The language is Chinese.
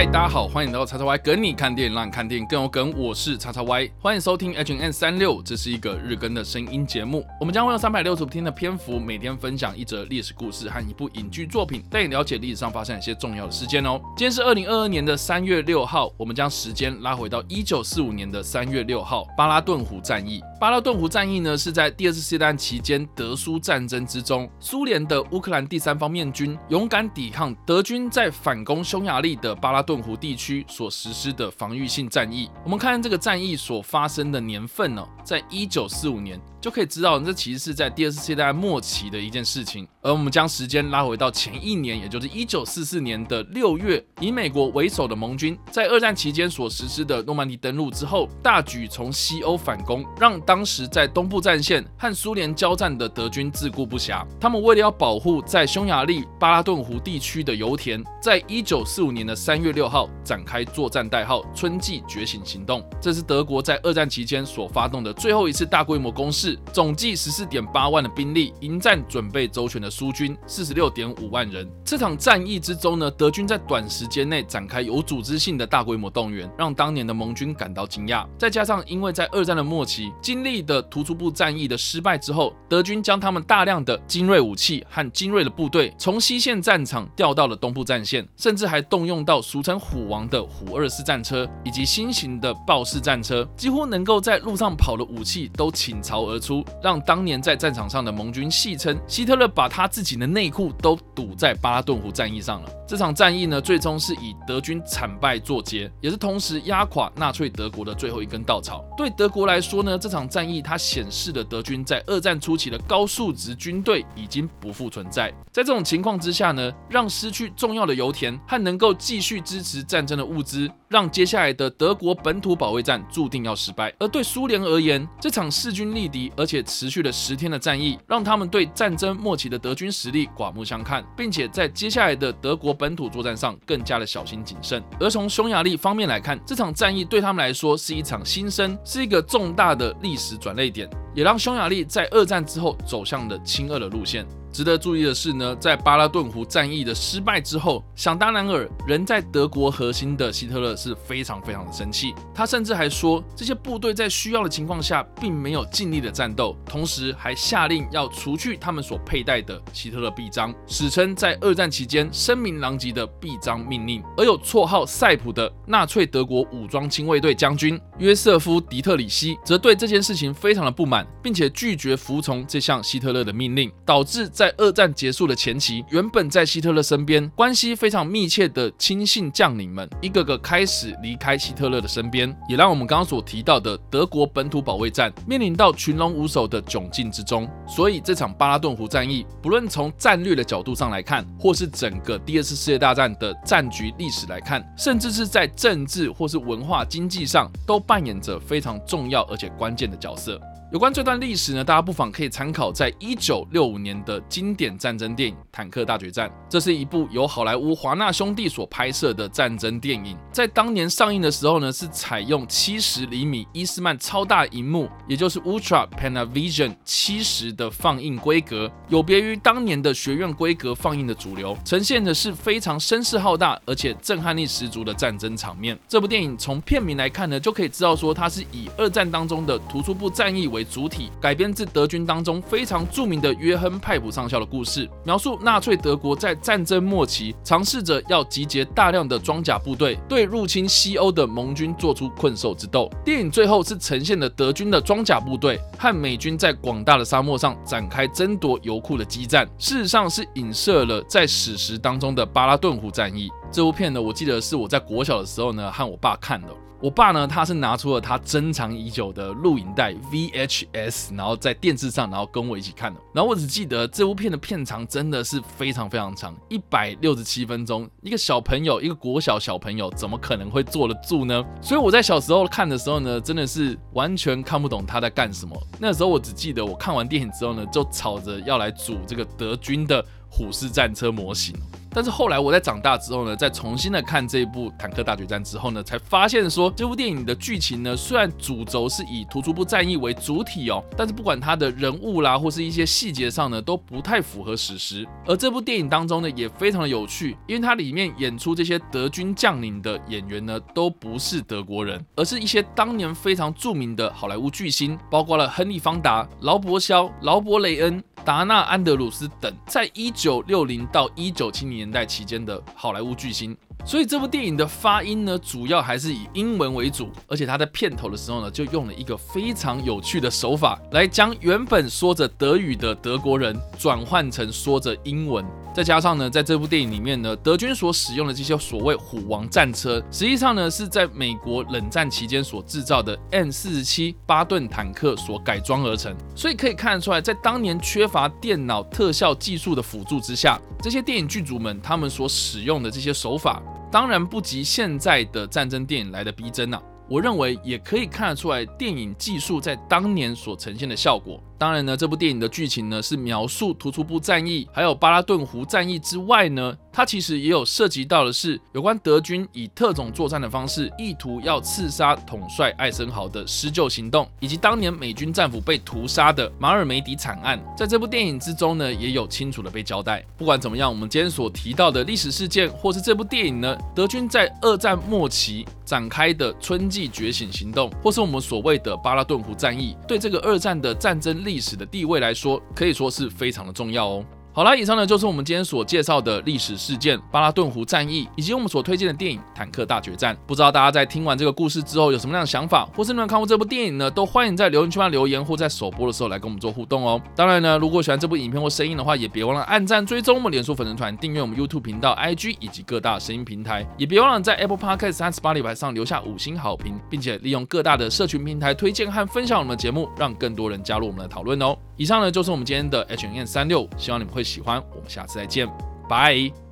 嗨，大家好，欢迎来到叉叉 Y 跟你看电影，让你看电影更有梗。我是叉叉 Y，欢迎收听 H N 三六，这是一个日更的声音节目。我们将会用三百六十天的篇幅，每天分享一则历史故事和一部影剧作品，带你了解历史上发生一些重要的事件哦。今天是二零二二年的三月六号，我们将时间拉回到一九四五年的三月六号，巴拉顿湖战役。巴拉顿湖战役呢，是在第二次世界大战期间德苏战争之中，苏联的乌克兰第三方面军勇敢抵抗德军在反攻匈牙利的巴拉顿顿湖地区所实施的防御性战役。我们看这个战役所发生的年份呢，在一九四五年。就可以知道，这其实是在第二次世界大战末期的一件事情。而我们将时间拉回到前一年，也就是一九四四年的六月，以美国为首的盟军在二战期间所实施的诺曼底登陆之后，大举从西欧反攻，让当时在东部战线和苏联交战的德军自顾不暇。他们为了要保护在匈牙利巴拉顿湖地区的油田，在一九四五年的三月六号展开作战代号“春季觉醒行动”。这是德国在二战期间所发动的最后一次大规模攻势。总计十四点八万的兵力，迎战准备周全的苏军四十六点五万人。这场战役之中呢，德军在短时间内展开有组织性的大规模动员，让当年的盟军感到惊讶。再加上因为在二战的末期经历的突出部战役的失败之后，德军将他们大量的精锐武器和精锐的部队从西线战场调到了东部战线，甚至还动用到俗称“虎王”的虎二式战车以及新型的豹式战车，几乎能够在路上跑的武器都倾巢而出。让当年在战场上的盟军戏称，希特勒把他自己的内裤都堵在巴拉顿湖战役上了。这场战役呢，最终是以德军惨败作结，也是同时压垮纳粹德国的最后一根稻草。对德国来说呢，这场战役它显示了德军在二战初期的高素质军队已经不复存在。在这种情况之下呢，让失去重要的油田和能够继续支持战争的物资，让接下来的德国本土保卫战注定要失败。而对苏联而言，这场势均力敌。而且持续了十天的战役，让他们对战争末期的德军实力刮目相看，并且在接下来的德国本土作战上更加的小心谨慎。而从匈牙利方面来看，这场战役对他们来说是一场新生，是一个重大的历史转捩点，也让匈牙利在二战之后走向了亲俄的路线。值得注意的是呢，在巴拉顿湖战役的失败之后，想当然尔，人在德国核心的希特勒是非常非常的生气。他甚至还说，这些部队在需要的情况下，并没有尽力的战斗，同时还下令要除去他们所佩戴的希特勒臂章，史称在二战期间声名狼藉的臂章命令。而有绰号塞普的纳粹德国武装亲卫队将军约瑟夫·迪特里希，则对这件事情非常的不满，并且拒绝服从这项希特勒的命令，导致。在二战结束的前期，原本在希特勒身边、关系非常密切的亲信将领们，一个个开始离开希特勒的身边，也让我们刚刚所提到的德国本土保卫战面临到群龙无首的窘境之中。所以，这场巴拉顿湖战役，不论从战略的角度上来看，或是整个第二次世界大战的战局历史来看，甚至是在政治或是文化经济上，都扮演着非常重要而且关键的角色。有关这段历史呢，大家不妨可以参考在一九六五年的经典战争电影《坦克大决战》。这是一部由好莱坞华纳兄弟所拍摄的战争电影，在当年上映的时候呢，是采用七十厘米伊斯曼超大荧幕，也就是 Ultra Panavision 七十的放映规格，有别于当年的学院规格放映的主流，呈现的是非常声势浩大而且震撼力十足的战争场面。这部电影从片名来看呢，就可以知道说它是以二战当中的突出部战役为为主体改编自德军当中非常著名的约亨派普上校的故事，描述纳粹德国在战争末期尝试着要集结大量的装甲部队，对入侵西欧的盟军做出困兽之斗。电影最后是呈现了德军的装甲部队和美军在广大的沙漠上展开争夺油库的激战，事实上是影射了在史实当中的巴拉顿湖战役。这部片呢，我记得是我在国小的时候呢和我爸看的。我爸呢，他是拿出了他珍藏已久的录影带 VHS，然后在电视上，然后跟我一起看的。然后我只记得这部片的片长真的是非常非常长，一百六十七分钟。一个小朋友，一个国小小朋友，怎么可能会坐得住呢？所以我在小时候看的时候呢，真的是完全看不懂他在干什么。那时候我只记得我看完电影之后呢，就吵着要来组这个德军的虎式战车模型。但是后来我在长大之后呢，再重新的看这一部《坦克大决战》之后呢，才发现说这部电影的剧情呢，虽然主轴是以突出部战役为主体哦，但是不管它的人物啦或是一些细节上呢，都不太符合史实。而这部电影当中呢，也非常的有趣，因为它里面演出这些德军将领的演员呢，都不是德国人，而是一些当年非常著名的好莱坞巨星，包括了亨利·方达、劳勃·肖、劳勃·雷恩。达纳·安德鲁斯等，在一九六零到一九七零年代期间的好莱坞巨星。所以这部电影的发音呢，主要还是以英文为主，而且它在片头的时候呢，就用了一个非常有趣的手法，来将原本说着德语的德国人转换成说着英文。再加上呢，在这部电影里面呢，德军所使用的这些所谓虎王战车，实际上呢是在美国冷战期间所制造的 M 四十七巴顿坦克所改装而成。所以可以看得出来，在当年缺乏电脑特效技术的辅助之下，这些电影剧组们他们所使用的这些手法。当然不及现在的战争电影来的逼真呐，我认为也可以看得出来电影技术在当年所呈现的效果。当然呢，这部电影的剧情呢是描述突出部战役，还有巴拉顿湖战役之外呢，它其实也有涉及到的是有关德军以特种作战的方式，意图要刺杀统帅艾森豪的施救行动，以及当年美军战俘被屠杀的马尔梅迪惨案，在这部电影之中呢，也有清楚的被交代。不管怎么样，我们今天所提到的历史事件，或是这部电影呢，德军在二战末期展开的春季觉醒行动，或是我们所谓的巴拉顿湖战役，对这个二战的战争历史的地位来说，可以说是非常的重要哦。好了，以上呢就是我们今天所介绍的历史事件——巴拉顿湖战役，以及我们所推荐的电影《坦克大决战》。不知道大家在听完这个故事之后有什么样的想法，或是你们看过这部电影呢？都欢迎在留言区留言，或在首播的时候来跟我们做互动哦。当然呢，如果喜欢这部影片或声音的话，也别忘了按赞、追踪我们脸书粉丝团、订阅我们 YouTube 频道、IG 以及各大声音平台，也别忘了在 Apple Podcast 三十八里牌上留下五星好评，并且利用各大的社群平台推荐和分享我们的节目，让更多人加入我们的讨论哦。以上呢就是我们今天的 H N N 三六，希望你们会喜欢。我们下次再见，拜。